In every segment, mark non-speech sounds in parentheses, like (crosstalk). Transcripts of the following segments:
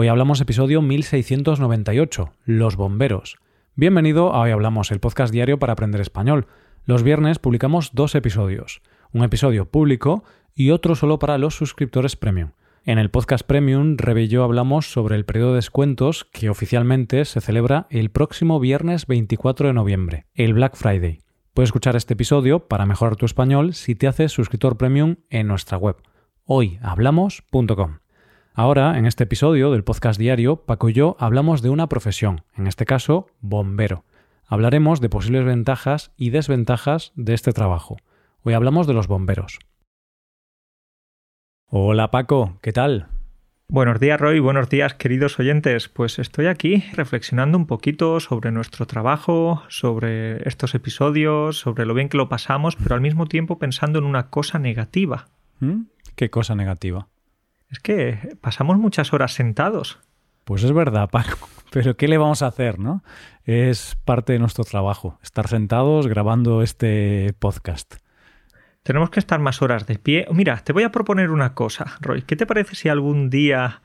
Hoy hablamos episodio 1698, Los bomberos. Bienvenido a Hoy Hablamos, el podcast diario para aprender español. Los viernes publicamos dos episodios, un episodio público y otro solo para los suscriptores premium. En el podcast Premium, Rebe hablamos sobre el periodo de descuentos que oficialmente se celebra el próximo viernes 24 de noviembre, el Black Friday. Puedes escuchar este episodio para mejorar tu español si te haces suscriptor premium en nuestra web, hoyhablamos.com. Ahora, en este episodio del podcast diario, Paco y yo hablamos de una profesión, en este caso, bombero. Hablaremos de posibles ventajas y desventajas de este trabajo. Hoy hablamos de los bomberos. Hola Paco, ¿qué tal? Buenos días Roy, buenos días queridos oyentes. Pues estoy aquí reflexionando un poquito sobre nuestro trabajo, sobre estos episodios, sobre lo bien que lo pasamos, pero al mismo tiempo pensando en una cosa negativa. ¿Mm? ¿Qué cosa negativa? Es que pasamos muchas horas sentados. Pues es verdad, Paco. (laughs) Pero ¿qué le vamos a hacer, no? Es parte de nuestro trabajo, estar sentados grabando este podcast. Tenemos que estar más horas de pie. Mira, te voy a proponer una cosa, Roy. ¿Qué te parece si algún día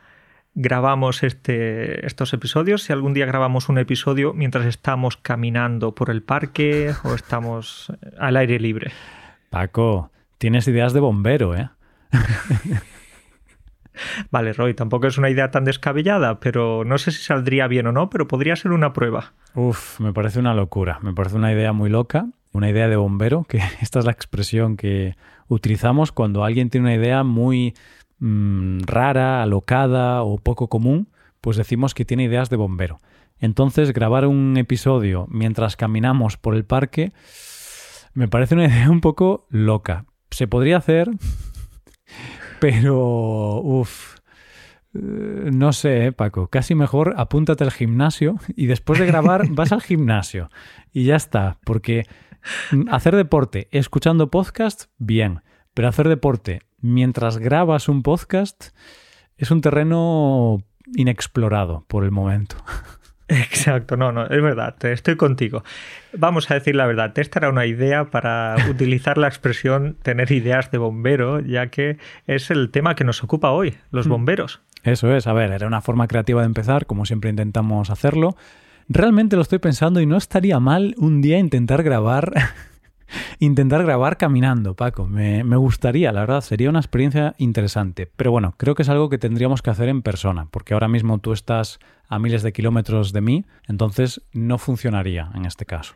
grabamos este, estos episodios? Si algún día grabamos un episodio mientras estamos caminando por el parque o estamos al aire libre. Paco, tienes ideas de bombero, ¿eh? (laughs) Vale, Roy, tampoco es una idea tan descabellada, pero no sé si saldría bien o no, pero podría ser una prueba. Uf, me parece una locura, me parece una idea muy loca, una idea de bombero, que (laughs) esta es la expresión que utilizamos cuando alguien tiene una idea muy mm, rara, alocada o poco común, pues decimos que tiene ideas de bombero. Entonces, grabar un episodio mientras caminamos por el parque me parece una (laughs) idea un poco loca. Se podría hacer, pero, uff, eh, no sé, eh, Paco, casi mejor apúntate al gimnasio y después de grabar (laughs) vas al gimnasio y ya está, porque hacer deporte escuchando podcast, bien, pero hacer deporte mientras grabas un podcast es un terreno inexplorado por el momento. Exacto, no, no, es verdad, estoy contigo. Vamos a decir la verdad, esta era una idea para (laughs) utilizar la expresión tener ideas de bombero, ya que es el tema que nos ocupa hoy, los mm. bomberos. Eso es, a ver, era una forma creativa de empezar, como siempre intentamos hacerlo. Realmente lo estoy pensando y no estaría mal un día intentar grabar (laughs) intentar grabar caminando, Paco. Me, me, gustaría, la verdad, sería una experiencia interesante. Pero bueno, creo que es algo que tendríamos que hacer en persona, porque ahora mismo tú estás a miles de kilómetros de mí, entonces no funcionaría en este caso.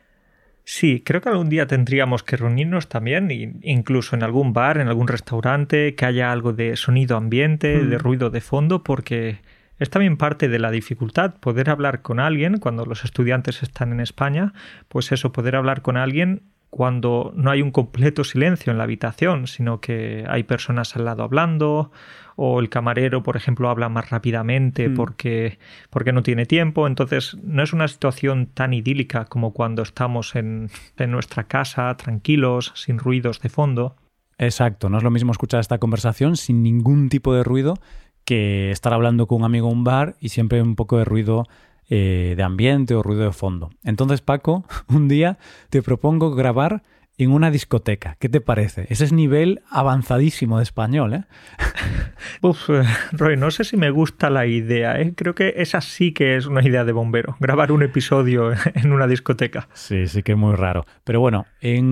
Sí, creo que algún día tendríamos que reunirnos también, incluso en algún bar, en algún restaurante, que haya algo de sonido ambiente, de mm. ruido de fondo, porque es también parte de la dificultad poder hablar con alguien cuando los estudiantes están en España, pues eso, poder hablar con alguien cuando no hay un completo silencio en la habitación, sino que hay personas al lado hablando, o el camarero, por ejemplo, habla más rápidamente hmm. porque, porque no tiene tiempo. Entonces, no es una situación tan idílica como cuando estamos en, en nuestra casa, tranquilos, sin ruidos de fondo. Exacto, no es lo mismo escuchar esta conversación sin ningún tipo de ruido que estar hablando con un amigo en un bar y siempre un poco de ruido eh, de ambiente o ruido de fondo. Entonces, Paco, (laughs) un día te propongo grabar en una discoteca. ¿Qué te parece? Ese es nivel avanzadísimo de español, ¿eh? (laughs) Uf, eh, Roy, no sé si me gusta la idea, ¿eh? Creo que esa sí que es una idea de bombero, (laughs) grabar un episodio en una discoteca. Sí, sí que es muy raro. Pero bueno, en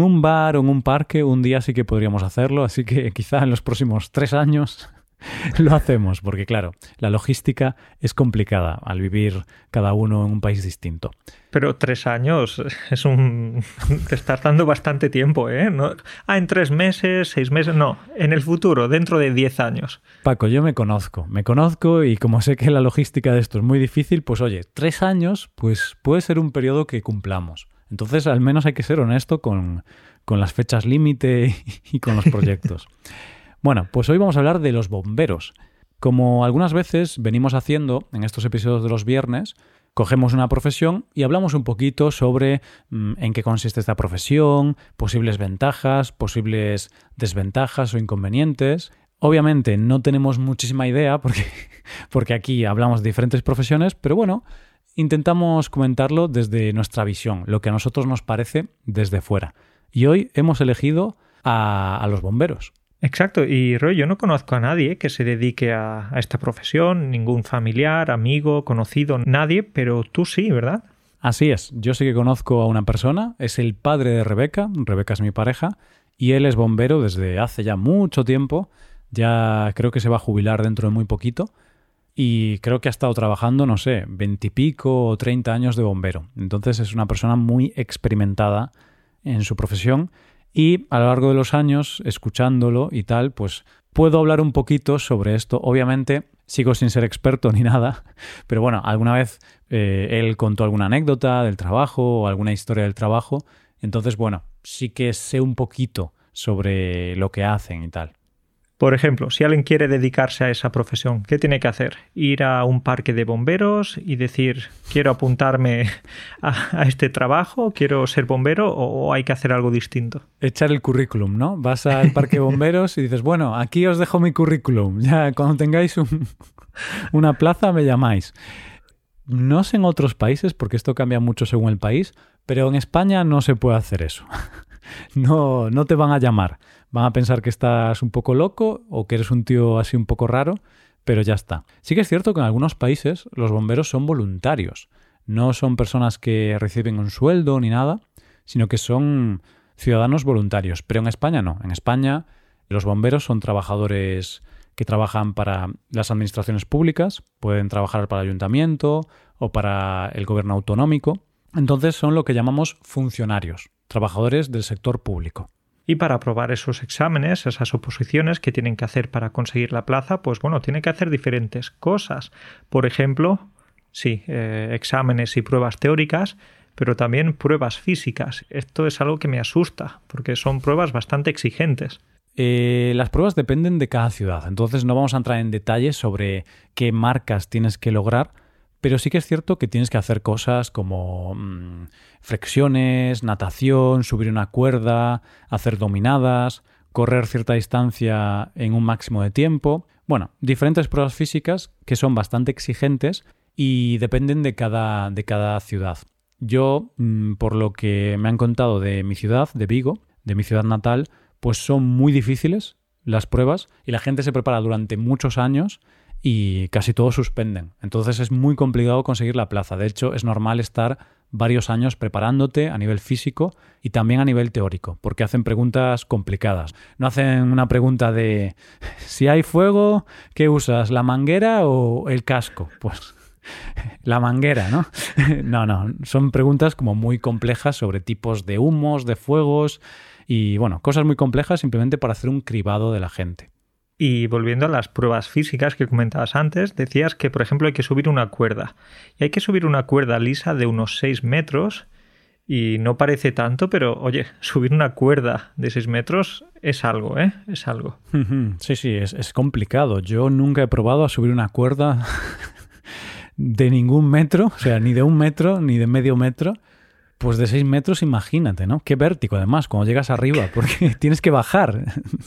un bar o en un parque un día sí que podríamos hacerlo, así que quizá en los próximos tres años (laughs) lo hacemos, porque claro, la logística es complicada al vivir cada uno en un país distinto. Pero tres años (laughs) es un... te estás dando bastante tiempo, ¿eh? Ah, en tres meses, seis meses, no, en el futuro, dentro de diez años. Paco, yo me conozco, me conozco y como sé que la logística de esto es muy difícil, pues oye, tres años, pues puede ser un periodo que cumplamos. Entonces, al menos hay que ser honesto con, con las fechas límite (laughs) y con los proyectos. Bueno, pues hoy vamos a hablar de los bomberos. Como algunas veces venimos haciendo en estos episodios de los viernes, cogemos una profesión y hablamos un poquito sobre mm, en qué consiste esta profesión, posibles ventajas, posibles desventajas o inconvenientes. Obviamente no tenemos muchísima idea porque, (laughs) porque aquí hablamos de diferentes profesiones, pero bueno, intentamos comentarlo desde nuestra visión, lo que a nosotros nos parece desde fuera. Y hoy hemos elegido a, a los bomberos. Exacto, y Roy, yo no conozco a nadie que se dedique a, esta profesión, ningún familiar, amigo, conocido, nadie, pero tú sí, ¿verdad? Así es, yo sí que conozco a una persona, es el padre de Rebeca, Rebeca es mi pareja, y él es bombero desde hace ya mucho tiempo, ya creo que se va a jubilar dentro de muy poquito, y creo que ha estado trabajando, no sé, veintipico o treinta años de bombero. Entonces es una persona muy experimentada en su profesión y a lo largo de los años, escuchándolo y tal, pues puedo hablar un poquito sobre esto. Obviamente sigo sin ser experto ni (laughs) nada, pero bueno, alguna vez eh, él contó alguna anécdota del trabajo o alguna historia del trabajo. Entonces, bueno, sí que sé un poquito sobre lo que hacen y tal. Por ejemplo, si alguien quiere dedicarse a esa profesión, ¿qué tiene que hacer? ¿Ir a un parque de bomberos y decir, quiero apuntarme a, este trabajo, quiero ser bombero o hay que hacer algo distinto? Echar el currículum, ¿no? Vas al parque de bomberos y dices, bueno, aquí os dejo mi currículum, (laughs) ya cuando tengáis una plaza me llamáis. No sé en otros países, porque esto cambia mucho según el país, pero en España no se puede hacer eso. No, no te van a llamar van a pensar que estás un poco loco o que eres un tío así un poco raro, pero ya está. Sí que es cierto que en algunos países los bomberos son voluntarios, no son personas que reciben un sueldo ni nada, sino que son ciudadanos voluntarios. Pero en España no. En España los bomberos son trabajadores que trabajan para las administraciones públicas, pueden trabajar para el ayuntamiento o para el gobierno autonómico. Entonces son lo que llamamos funcionarios, trabajadores del sector público. Y para aprobar esos exámenes, esas oposiciones que tienen que hacer para conseguir la plaza, pues bueno, tienen que hacer diferentes cosas. Por ejemplo, sí, eh, exámenes y pruebas teóricas, pero también pruebas físicas. Esto es algo que me asusta, porque son pruebas bastante exigentes. Eh, las pruebas dependen de cada ciudad, entonces no vamos a entrar en detalles sobre qué marcas tienes que lograr, pero sí que es cierto que tienes que hacer cosas como mm, flexiones, natación, subir una cuerda, hacer dominadas, correr cierta distancia en un máximo de tiempo. Bueno, diferentes pruebas físicas que son bastante exigentes y dependen de cada, de cada ciudad. Yo, mm, por lo que me han contado de mi ciudad, de Vigo, de mi ciudad natal, pues son muy difíciles las pruebas y la gente se prepara durante muchos años y casi todos suspenden. Entonces es muy complicado conseguir la plaza. De hecho, es normal estar varios años preparándote a nivel físico y también a nivel teórico, porque hacen preguntas complicadas. No hacen una pregunta de (laughs) si hay fuego, ¿qué usas? ¿La manguera o el casco? Pues (laughs) la manguera, ¿no? (laughs) No, no, son preguntas como muy complejas sobre tipos de humos, de fuegos y bueno, cosas muy complejas simplemente para hacer un cribado de la gente. Y volviendo a las pruebas físicas que comentabas antes, decías que, por ejemplo, hay que subir una cuerda. Y hay que subir una cuerda lisa de unos 6 metros. Y no parece tanto, pero oye, (laughs) subir una cuerda de 6 metros es algo, ¿eh? Es algo. Sí, sí, es, es complicado. Yo nunca he probado a subir una cuerda (laughs) de ningún metro, o sea, ni de un metro, ni de medio metro. Pues de 6 metros, imagínate, ¿no? Qué vértigo, además, cuando llegas arriba, (laughs) porque tienes que bajar.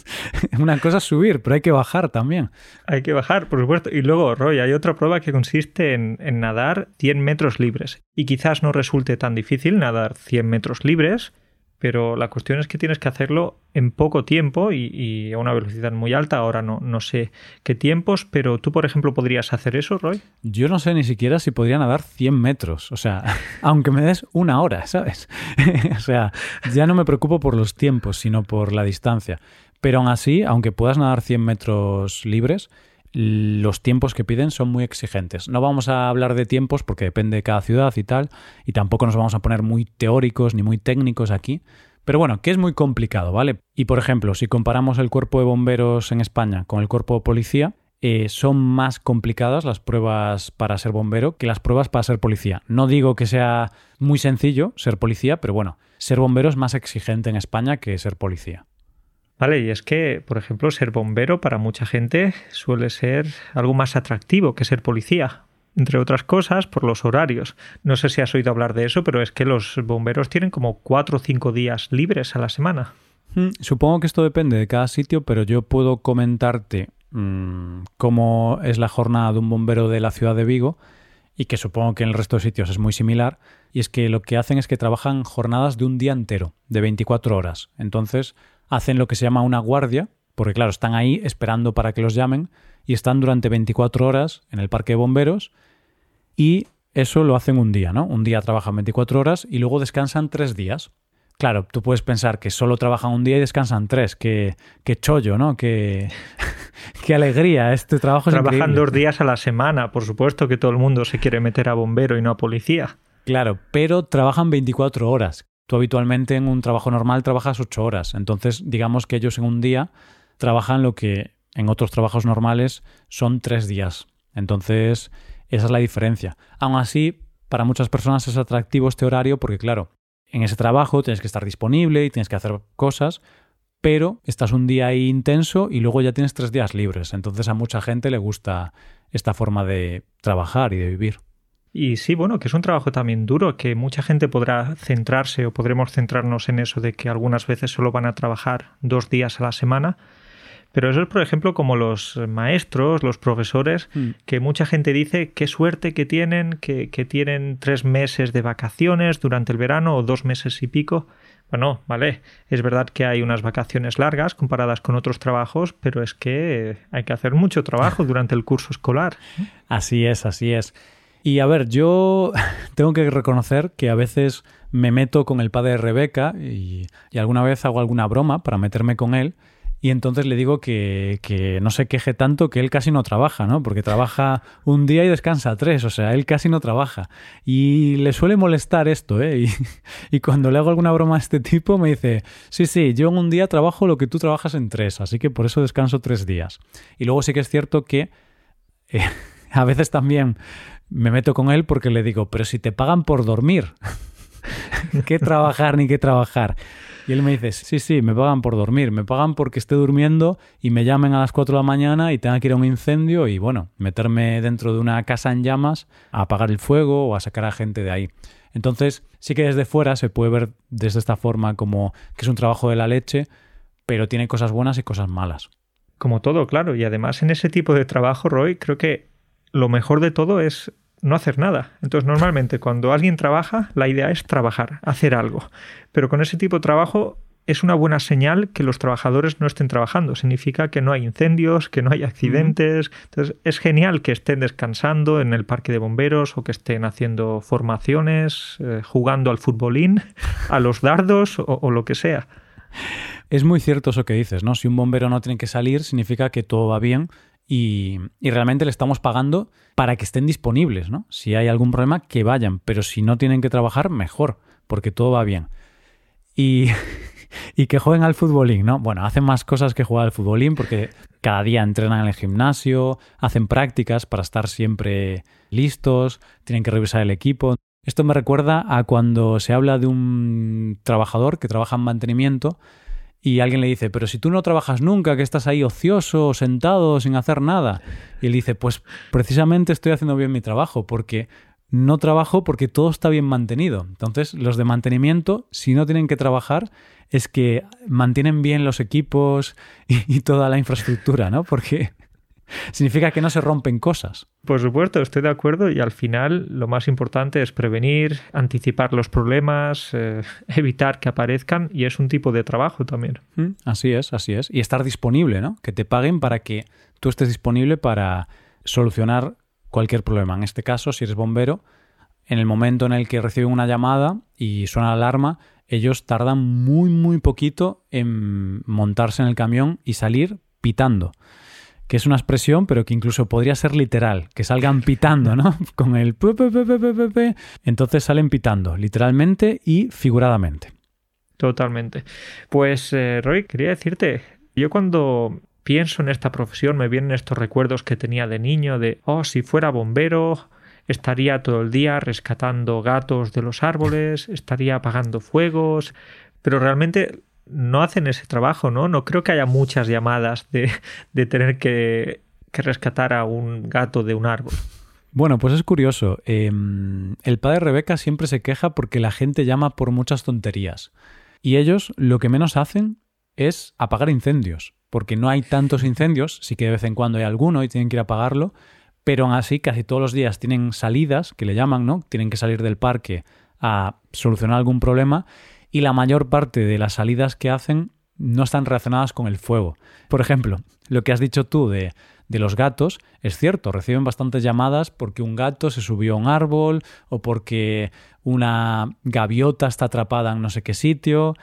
(laughs) Una cosa es subir, pero hay que bajar también. Hay que bajar, por supuesto. Y luego, Roy, hay otra prueba que consiste en, en nadar 100 metros libres. Y quizás no resulte tan difícil nadar 100 metros libres, pero la cuestión es que tienes que hacerlo en poco tiempo y, a una velocidad muy alta. Ahora no, no sé qué tiempos, pero tú, por ejemplo, podrías hacer eso, Roy. Yo no sé ni siquiera si podría nadar 100 metros, o sea, (laughs) aunque me des una hora, ¿sabes? (laughs) o sea, ya no me preocupo por los tiempos, sino por la distancia. Pero aún así, aunque puedas nadar 100 metros libres, los tiempos que piden son muy exigentes. No vamos a hablar de tiempos porque depende de cada ciudad y tal, y tampoco nos vamos a poner muy teóricos ni muy técnicos aquí. Pero bueno, que es muy complicado, ¿vale? Y por ejemplo, si comparamos el cuerpo de bomberos en España con el cuerpo de policía, eh, son más complicadas las pruebas para ser bombero que las pruebas para ser policía. No digo que sea muy sencillo ser policía, pero bueno, ser bombero es más exigente en España que ser policía. Vale, y es que, por ejemplo, ser bombero para mucha gente suele ser algo más atractivo que ser policía. Entre otras cosas, por los horarios. No sé si has oído hablar de eso, pero es que los bomberos tienen como cuatro o cinco días libres a la semana. Hmm, supongo que esto depende de cada sitio, pero yo puedo comentarte mm, cómo es la jornada de un bombero de la ciudad de Vigo y que supongo que en el resto de sitios es muy similar. Y es que lo que hacen es que trabajan jornadas de un día entero, de 24 horas. Entonces, hacen lo que se llama una guardia porque claro, están ahí esperando para que los llamen y están durante 24 horas en el parque de bomberos y eso lo hacen un día, ¿no? Un día trabajan 24 horas y luego descansan tres días. Claro, tú puedes pensar que solo trabajan un día y descansan tres. Qué, qué chollo, ¿no? Qué, (laughs) qué alegría. Este trabajo es Trabajan dos días a la semana. Por supuesto que todo el mundo se quiere meter a bombero y no a policía. Claro, pero trabajan 24 horas. Tú habitualmente en un trabajo normal trabajas 8 horas. Entonces, digamos que ellos en un día trabajan lo que en otros trabajos normales son tres días. Entonces, esa es la diferencia. Aún así, para muchas personas es atractivo este horario porque, claro, en ese trabajo tienes que estar disponible y tienes que hacer cosas, pero estás un día ahí intenso y luego ya tienes tres días libres. Entonces a mucha gente le gusta esta forma de trabajar y de vivir. Y sí, bueno, que es un trabajo también duro, que mucha gente podrá centrarse o podremos centrarnos en eso de que algunas veces solo van a trabajar dos días a la semana, pero eso es, por ejemplo, como los maestros, los profesores, mm. que mucha gente dice qué suerte que tienen, que, que, tienen tres meses de vacaciones durante el verano o dos meses y pico. Bueno, vale, es verdad que hay unas vacaciones largas comparadas con otros trabajos, pero es que hay que hacer mucho trabajo durante el curso escolar. Así es, así es. Y a ver, yo (laughs) tengo que reconocer que a veces me meto con el padre de Rebeca y, alguna vez hago alguna broma para meterme con él y entonces le digo que, que, no se queje tanto que él casi no trabaja, ¿no? Porque trabaja un día y descansa tres, o sea, él casi no trabaja. Y le suele molestar esto, ¿eh? (laughs) Y, y, cuando le hago alguna broma a este tipo me dice, sí, sí, yo en un día trabajo lo que tú trabajas en tres, así que por eso descanso tres días. Y luego sí que es cierto que eh, (laughs) a veces también me meto con él porque le digo, pero si te pagan por dormir, (laughs) ¿qué trabajar ni qué trabajar? Y él me dice, sí, sí, me pagan por dormir, me pagan porque esté durmiendo y me llamen a las 4 de la mañana y tenga que ir a un incendio y, bueno, meterme dentro de una casa en llamas a apagar el fuego o a sacar a gente de ahí. Entonces, sí que desde fuera se puede ver desde esta forma como que es un trabajo de la leche, pero tiene cosas buenas y cosas malas. Como todo, claro. Y además en ese tipo de trabajo, Roy, creo que lo mejor de todo es no hacer nada. Entonces, normalmente cuando alguien trabaja, la idea es trabajar, hacer algo. Pero con ese tipo de trabajo es una buena señal que los trabajadores no estén trabajando. Significa que no hay incendios, que no hay accidentes. Entonces, es genial que estén descansando en el parque de bomberos o que estén haciendo formaciones, eh, jugando al futbolín, a los dardos o, o lo que sea. Es muy cierto eso que dices, ¿no? Si un bombero no tiene que salir, significa que todo va bien y, realmente le estamos pagando para que estén disponibles, ¿no? Si hay algún problema, que vayan, pero si no tienen que trabajar, mejor, porque todo va bien. Y, (laughs) y que jueguen al futbolín, ¿no? Bueno, hacen más cosas que jugar al futbolín porque cada día entrenan en el gimnasio, hacen prácticas para estar siempre listos, tienen que revisar el equipo. Esto me recuerda a cuando se habla de un trabajador que trabaja en mantenimiento y alguien le dice, pero si tú no trabajas nunca, que estás ahí ocioso, sentado, sin hacer nada. Y él dice, pues precisamente estoy haciendo bien mi trabajo, porque no trabajo porque todo está bien mantenido. Entonces, los de mantenimiento, si no tienen que trabajar, es que mantienen bien los equipos (laughs) y, y toda la infraestructura, ¿no? Porque significa que no se rompen cosas. Por supuesto, estoy de acuerdo y al final lo más importante es prevenir, anticipar los problemas, eh, (laughs) evitar que aparezcan y es un tipo de trabajo también. Mm, así es, así es. Y estar disponible, ¿no? Que te paguen para que tú estés disponible para solucionar cualquier problema. En este caso, si eres bombero, en el momento en el que reciben una llamada y suena la alarma, ellos tardan muy, muy poquito en montarse en el camión y salir pitando que es una expresión, pero que incluso podría ser literal, que salgan pitando, ¿no? (laughs) Con el entonces salen pitando, literalmente y figuradamente. Totalmente. Pues, eh, Roy, quería decirte, yo cuando pienso en esta profesión me vienen estos recuerdos que tenía de niño de, oh, si fuera bombero, estaría todo el día rescatando gatos de los árboles, estaría apagando fuegos, pero realmente no hacen ese trabajo, ¿no? No creo que haya muchas llamadas de, de tener que, que, rescatar a un gato de un árbol. Bueno, pues es curioso. Eh, el padre Rebeca siempre se queja porque la gente llama por muchas tonterías. Y ellos lo que menos hacen es apagar incendios, porque no hay tantos incendios, sí que de vez en cuando hay alguno y tienen que ir a apagarlo, pero aún así casi todos los días tienen salidas, que le llaman, ¿no? Tienen que salir del parque a solucionar algún problema y la mayor parte de las salidas que hacen no están relacionadas con el fuego. Por ejemplo, lo que has dicho tú de, de los gatos, es cierto, reciben bastantes llamadas porque un gato se subió a un árbol o porque una gaviota está atrapada en no sé qué sitio.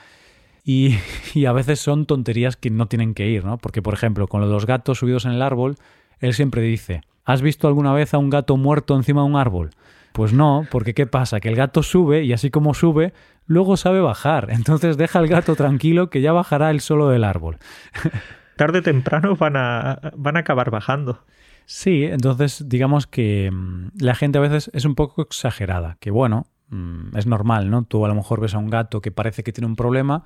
Y, (laughs) y, a veces son tonterías que no tienen que ir, ¿no? Porque, por ejemplo, con los gatos subidos en el árbol, él siempre dice, ¿has visto alguna vez a un gato muerto encima de un árbol? Pues no, porque ¿qué pasa? Que el gato sube y así como sube, luego sabe bajar. (laughs) Entonces deja al gato tranquilo que ya bajará él solo del árbol. (laughs) Tarde o temprano van a, van a acabar bajando. Sí, entonces digamos que mm, la gente a veces es un poco exagerada, que bueno, mm, es normal, ¿no? Tú a lo mejor ves a un gato que parece que tiene un problema,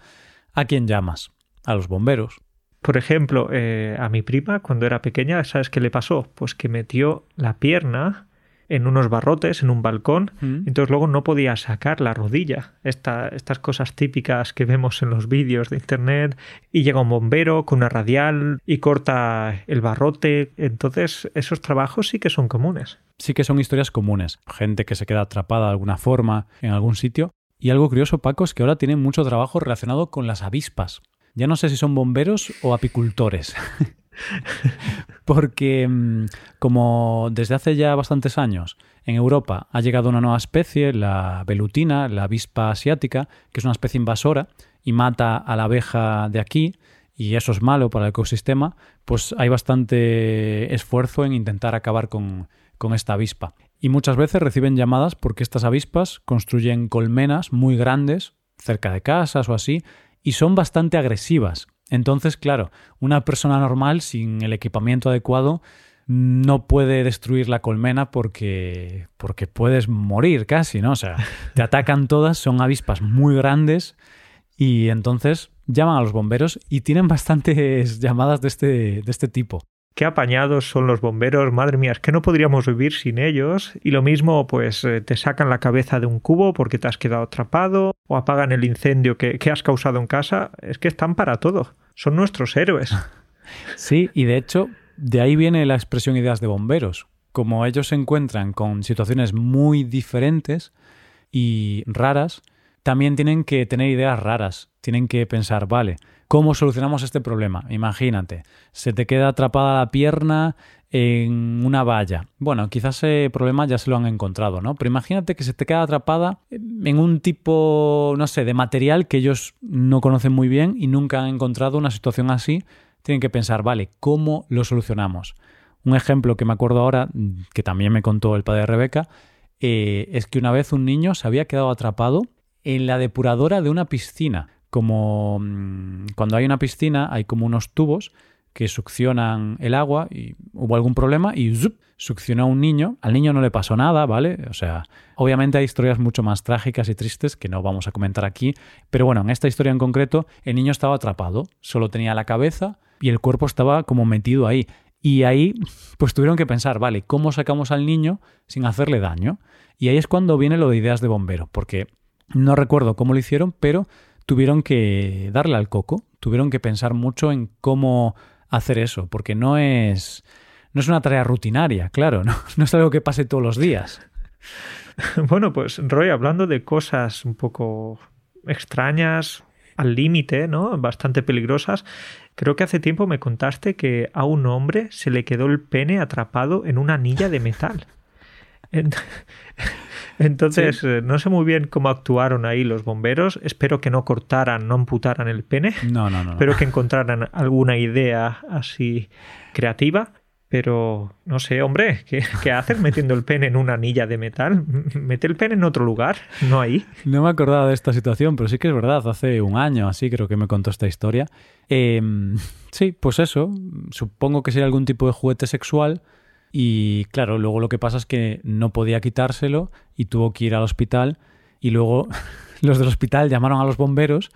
¿a quién llamas? A los bomberos. Por ejemplo, eh, a mi prima cuando era pequeña, ¿sabes qué le pasó? Pues que metió la pierna en unos barrotes, en un balcón, Mm. entonces luego no podía sacar la rodilla. Esta- estas cosas típicas que vemos en los vídeos de internet, y llega un bombero con una radial y corta el barrote. Entonces, esos trabajos sí que son comunes. Sí que son historias comunes. Gente que se queda atrapada de alguna forma en algún sitio. Y algo curioso, Paco, es que ahora tienen mucho trabajo relacionado con las avispas. Ya no sé si son bomberos o apicultores. (laughs) (laughs) Porque mm, como desde hace ya bastantes años en Europa ha llegado una nueva especie, la velutina, la avispa asiática, que es una especie invasora y mata a la abeja de aquí, y eso es malo para el ecosistema, pues hay bastante esfuerzo en intentar acabar con, con esta avispa. Y muchas veces reciben llamadas porque estas avispas construyen colmenas muy grandes cerca de casas o así y son bastante agresivas. Entonces, claro, una persona normal sin el equipamiento adecuado no puede destruir la colmena porque porque puedes morir casi, ¿no? O sea, (laughs) te atacan todas, son avispas muy grandes y entonces llaman a los bomberos y tienen bastantes (laughs) llamadas de este, de este tipo. Qué apañados son los bomberos, madre mía, es que no podríamos vivir sin ellos. Y lo mismo, pues eh, te sacan la cabeza de un cubo porque te has quedado atrapado, o apagan el incendio que, que has causado en casa. Es que están para todo. Son nuestros héroes. (laughs) Sí, y de hecho, de ahí viene la expresión ideas de bomberos. Como ellos se encuentran con situaciones muy diferentes y raras, también tienen que tener ideas raras. Tienen que pensar, vale, ¿cómo solucionamos este problema? Imagínate, se te queda atrapada la pierna en una valla. Bueno, quizás ese problema ya se lo han encontrado, ¿no? Pero imagínate que se te queda atrapada en un tipo, no sé, de material que ellos no conocen muy bien y nunca han encontrado una situación así. Tienen que pensar, vale, ¿cómo lo solucionamos? Un ejemplo que me acuerdo ahora, que también me contó el padre de Rebeca, eh, es que una vez un niño se había quedado atrapado en la depuradora de una piscina. Como mmm, cuando hay una piscina hay como unos tubos que succionan el agua y hubo algún problema y ¡zup! succionó a un niño. Al niño no le pasó nada, ¿vale? O sea, obviamente hay historias mucho más trágicas y tristes que no vamos a comentar aquí, pero bueno, en esta historia en concreto el niño estaba atrapado, solo tenía la cabeza y el cuerpo estaba como metido ahí. Y ahí pues tuvieron que pensar, vale, ¿cómo sacamos al niño sin hacerle daño? Y ahí es cuando viene lo de ideas de bombero, porque no recuerdo cómo lo hicieron, pero tuvieron que darle al coco, tuvieron que pensar mucho en cómo hacer eso, porque no es no es una tarea rutinaria, claro, no, (laughs) no es algo que pase todos los días. (laughs) Bueno, pues Roy, hablando de cosas un poco extrañas, al límite, ¿no? Bastante peligrosas. Creo que hace tiempo me contaste que a un hombre se le quedó el pene atrapado en una anilla de metal. (laughs) Entonces, sí. no sé muy bien cómo actuaron ahí los bomberos. Espero que no cortaran, no amputaran el pene. No, no, no. Espero que encontraran alguna idea así creativa. Pero no sé, hombre, ¿qué, ¿qué, haces metiendo el pene en una anilla de metal? (laughs) Mete el pene en otro lugar, no ahí. No me acordaba de esta situación, pero sí que es verdad. Hace un año así creo que me contó esta historia. Eh, sí, pues eso. Supongo que sería algún tipo de juguete sexual. Y claro, luego lo que pasa es que no podía quitárselo y tuvo que ir al hospital. Y luego (laughs) los del hospital llamaron a los bomberos.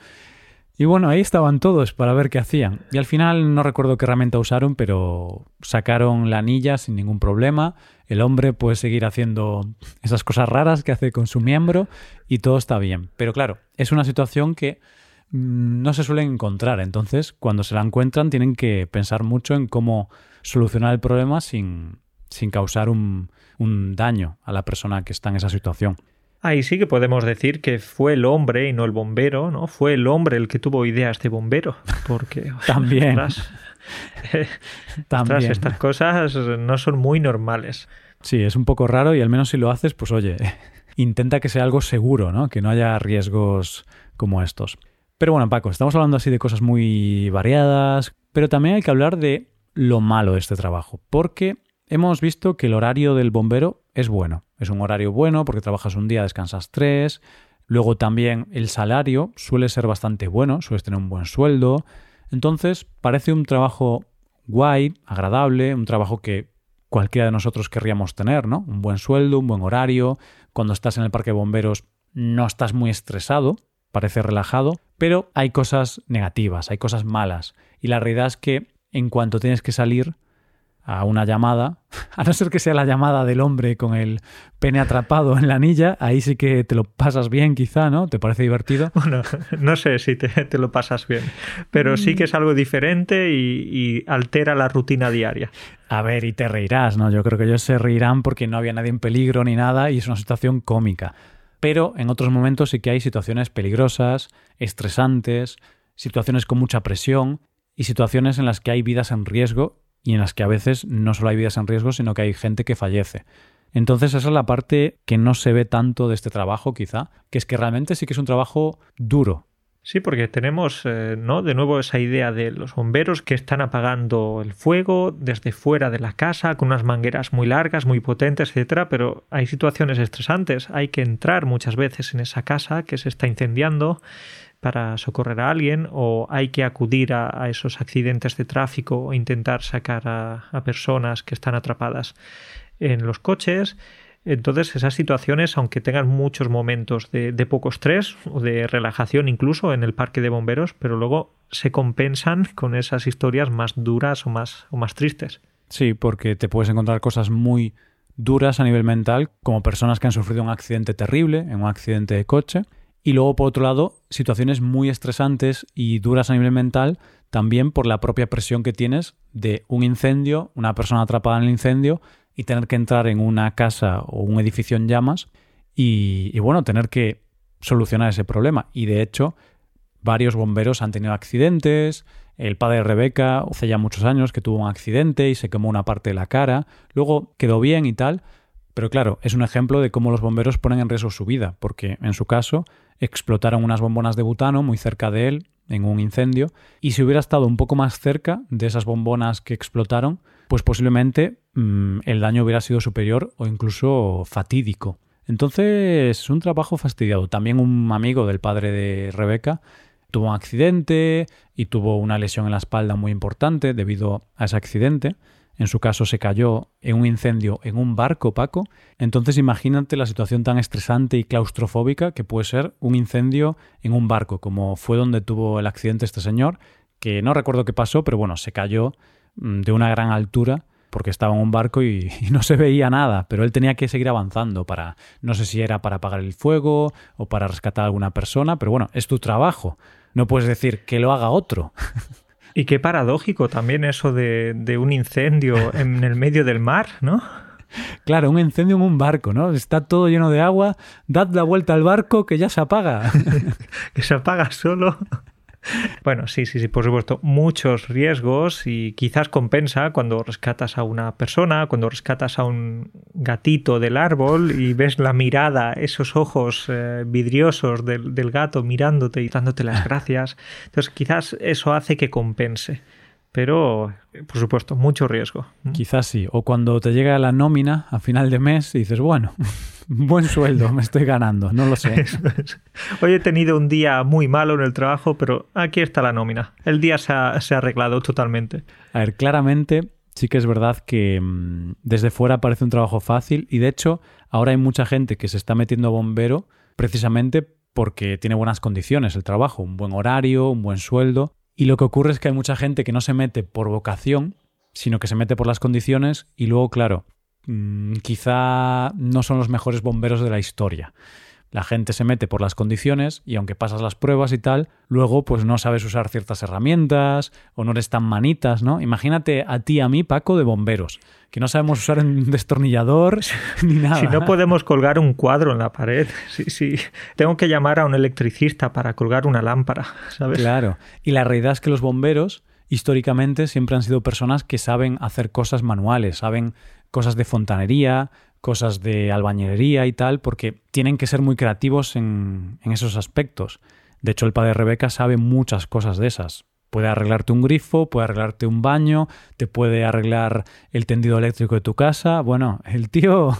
Y bueno, ahí estaban todos para ver qué hacían. Y al final no recuerdo qué herramienta usaron, pero sacaron la anilla sin ningún problema. El hombre puede seguir haciendo esas cosas raras que hace con su miembro y todo está bien. Pero claro, es una situación que mmm, no se suelen encontrar. Entonces, cuando se la encuentran, tienen que pensar mucho en cómo solucionar el problema sin, sin causar un, un daño a la persona que está en esa situación. Ahí sí que podemos decir que fue el hombre y no el bombero, ¿no? Fue el hombre el que tuvo ideas de bombero, porque (laughs) también, (laughs) también. estas cosas no son muy normales. Sí, es un poco raro y al menos si lo haces, pues oye, (laughs) intenta que sea algo seguro, ¿no? Que no haya riesgos como estos. Pero bueno, Paco, estamos hablando así de cosas muy variadas, pero también hay que hablar de lo malo de este trabajo, porque hemos visto que el horario del bombero es bueno. Es un horario bueno porque trabajas un día, descansas tres. Luego también el salario suele ser bastante bueno, sueles tener un buen sueldo. Entonces parece un trabajo guay, agradable, un trabajo que cualquiera de nosotros querríamos tener, ¿no? Un buen sueldo, un buen horario. Cuando estás en el parque de bomberos no estás muy estresado, parece relajado, pero hay cosas negativas, hay cosas malas. Y la realidad es que en cuanto tienes que salir, a una llamada, (laughs) a no ser que sea la llamada del hombre con el pene atrapado en la anilla, ahí sí que te lo pasas bien quizá, ¿no? ¿Te parece divertido? (laughs) Bueno, no sé si te, lo pasas bien, pero sí que es algo diferente y, altera la rutina diaria. A ver, y te reirás, ¿no? Yo creo que ellos se reirán porque no había nadie en peligro ni nada y es una situación cómica. Pero en otros momentos sí que hay situaciones peligrosas, estresantes, situaciones con mucha presión y situaciones en las que hay vidas en riesgo y en las que a veces no solo hay vidas en riesgo, sino que hay gente que fallece. Entonces esa es la parte que no se ve tanto de este trabajo, quizá, que es que realmente sí que es un trabajo duro. Sí, porque tenemos, eh, ¿no? De nuevo esa idea de los bomberos que están apagando el fuego desde fuera de la casa con unas mangueras muy largas, muy potentes, etcétera, pero hay situaciones estresantes. Hay que entrar muchas veces en esa casa que se está incendiando para socorrer a alguien o hay que acudir a, esos accidentes de tráfico o intentar sacar a, personas que están atrapadas en los coches. Entonces esas situaciones, aunque tengan muchos momentos de, poco estrés o de relajación incluso en el parque de bomberos, pero luego se compensan con esas historias más duras o más, o más tristes. Sí, porque te puedes encontrar cosas muy duras a nivel mental, como personas que han sufrido un accidente terrible, en un accidente de coche, y luego, por otro lado, situaciones muy estresantes y duras a nivel mental, también por la propia presión que tienes de un incendio, una persona atrapada en el incendio y tener que entrar en una casa o un edificio en llamas y, bueno, tener que solucionar ese problema. Y de hecho, varios bomberos han tenido accidentes. El padre de Rebeca hace ya muchos años que tuvo un accidente y se quemó una parte de la cara. Luego quedó bien y tal. Pero claro, es un ejemplo de cómo los bomberos ponen en riesgo su vida, porque en su caso explotaron unas bombonas de butano muy cerca de él, en un incendio, y si hubiera estado un poco más cerca de esas bombonas que explotaron, pues posiblemente mm, el daño hubiera sido superior o incluso fatídico. Entonces es un trabajo fastidiado. También un amigo del padre de Rebeca tuvo un accidente y tuvo una lesión en la espalda muy importante debido a ese accidente en su caso se cayó en un incendio en un barco, Paco. Entonces imagínate la situación tan estresante y claustrofóbica que puede ser un incendio en un barco, como fue donde tuvo el accidente este señor, que no recuerdo qué pasó, pero bueno, se cayó mm, de una gran altura porque estaba en un barco y, (laughs) no se veía nada, pero él tenía que seguir avanzando para, no sé si era para apagar el fuego o para rescatar a alguna persona, pero bueno, es tu trabajo. No puedes decir que lo haga otro. (laughs) Y qué paradójico también eso de, un incendio (laughs) en el medio del mar, ¿no? Claro, un incendio en un barco, ¿no? Está todo lleno de agua, dad la vuelta al barco que ya se apaga. (laughs) que se apaga solo. Bueno, sí, sí, sí, por supuesto, muchos riesgos y quizás compensa cuando rescatas a una persona, cuando rescatas a un gatito del árbol y ves la mirada, esos ojos eh, vidriosos del, del, gato mirándote y dándote las gracias. Entonces, quizás eso hace que compense. Pero, por supuesto, mucho riesgo. Quizás sí. O cuando te llega la nómina a final de mes y dices, bueno, (laughs) buen sueldo, me estoy ganando, no lo sé. (laughs) Hoy he tenido un día muy malo en el trabajo, pero aquí está la nómina. El día se ha, arreglado totalmente. A ver, claramente sí que es verdad que mm, desde fuera parece un trabajo fácil y de hecho ahora hay mucha gente que se está metiendo a bombero precisamente porque tiene buenas condiciones el trabajo, un buen horario, un buen sueldo y lo que ocurre es que hay mucha gente que no se mete por vocación, sino que se mete por las condiciones y luego, claro, mm, quizá no son los mejores bomberos de la historia. La gente se mete por las condiciones y aunque pasas las pruebas y tal, luego pues no sabes usar ciertas herramientas o no eres tan manitas, ¿no? Imagínate a ti y a mí, Paco, de bomberos, que no sabemos usar un destornillador (laughs) ni nada. Si no podemos colgar un cuadro en la pared, sí, sí. Tengo que llamar a un electricista para colgar una lámpara, ¿sabes? Claro. Y la realidad es que los bomberos históricamente siempre han sido personas que saben hacer cosas manuales, saben cosas de fontanería, cosas de albañilería y tal, porque tienen que ser muy creativos en, esos aspectos. De hecho, el padre Rebeca sabe muchas cosas de esas. Puede arreglarte un grifo, puede arreglarte un baño, te puede arreglar el tendido eléctrico de tu casa. Bueno, el tío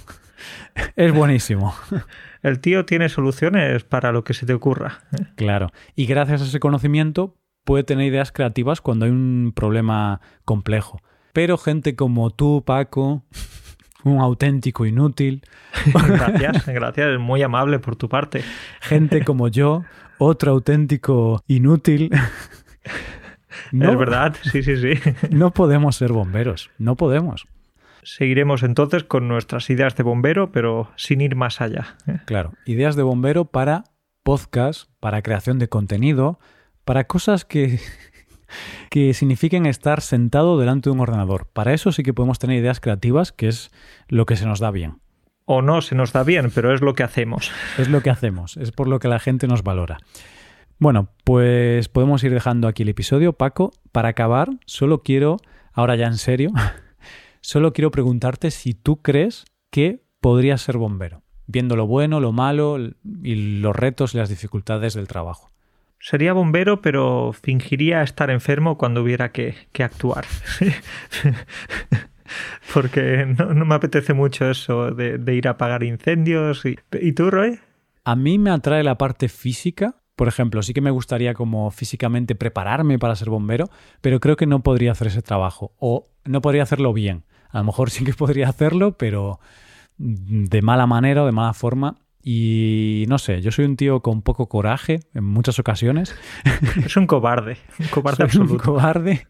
(laughs) es buenísimo. (laughs) El tío tiene soluciones para lo que se te ocurra. ¿eh? Claro. Y gracias a ese conocimiento puede tener ideas creativas cuando hay un problema complejo. Pero gente como tú, Paco, un auténtico inútil. Gracias, (laughs) gracias, es muy amable por tu parte. Gente como yo, otro auténtico inútil. es verdad, sí, sí, sí. No podemos ser bomberos, no podemos. Seguiremos entonces con nuestras ideas de bombero, pero sin ir más allá. ¿eh? Claro, ideas de bombero para podcast, para creación de contenido, para cosas que que signifiquen estar sentado delante de un ordenador. Para eso sí que podemos tener ideas creativas, que es lo que se nos da bien. O no se nos da bien, pero es lo que hacemos. Es lo que hacemos, es por lo que la gente nos valora. Bueno, pues podemos ir dejando aquí el episodio. Paco, para acabar, solo quiero, ahora ya en serio, (laughs) solo quiero preguntarte si tú crees que podrías ser bombero, viendo lo bueno, lo malo y los retos y las dificultades del trabajo. Sería bombero, pero fingiría estar enfermo cuando hubiera que, actuar. (laughs) Porque no, me apetece mucho eso de, ir a apagar incendios. Y, ¿Y tú, Roy? A mí me atrae la parte física. Por ejemplo, sí que me gustaría como físicamente prepararme para ser bombero, pero creo que no podría hacer ese trabajo o no podría hacerlo bien. A lo mejor sí que podría hacerlo, pero de mala manera o de mala forma y no sé, yo soy un tío con poco coraje en muchas ocasiones. (laughs) Es un cobarde, un cobarde absoluto. Un cobarde.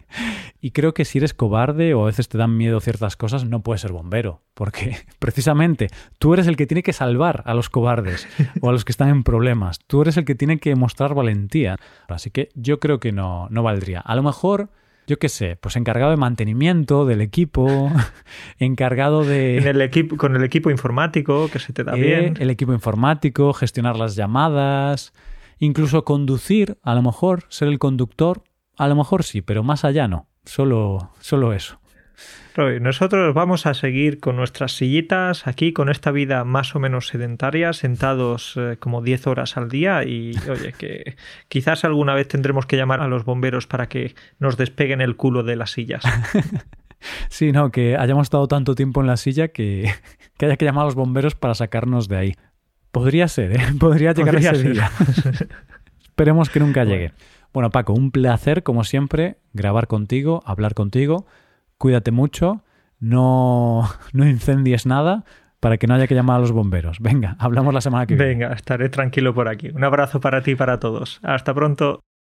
Y creo que si eres cobarde o a veces te dan miedo ciertas cosas, no puedes ser bombero. Porque (laughs) precisamente tú eres el que tiene que salvar a los cobardes o a los que están en problemas. Tú eres el que tiene que mostrar valentía. Así que yo creo que no, no valdría. A lo mejor yo qué sé, pues encargado de mantenimiento del equipo, (laughs) encargado de... el equipo, con el equipo informático, que se te da eh, bien. El equipo informático, gestionar las llamadas, incluso conducir, a lo mejor, ser el conductor, a lo mejor sí, pero más allá no, solo, solo eso nosotros vamos a seguir con nuestras sillitas aquí, con esta vida más o menos sedentaria, sentados eh, como 10 horas al día y, oye, que (laughs) quizás alguna vez tendremos que llamar a los bomberos para que nos despeguen el culo de las sillas. (laughs) sí, no, que hayamos estado tanto tiempo en la silla (laughs) que, haya que llamar a los bomberos para sacarnos de ahí. Podría ser, ¿eh? Podría llegar ese día. Esperemos que nunca llegue. Bueno, Paco, un placer, como siempre, grabar contigo, hablar contigo cuídate mucho, no, no incendies nada para que no haya que llamar a los bomberos. Venga, hablamos la semana que viene. Venga, estaré tranquilo por aquí. Un abrazo para ti y para todos. Hasta pronto.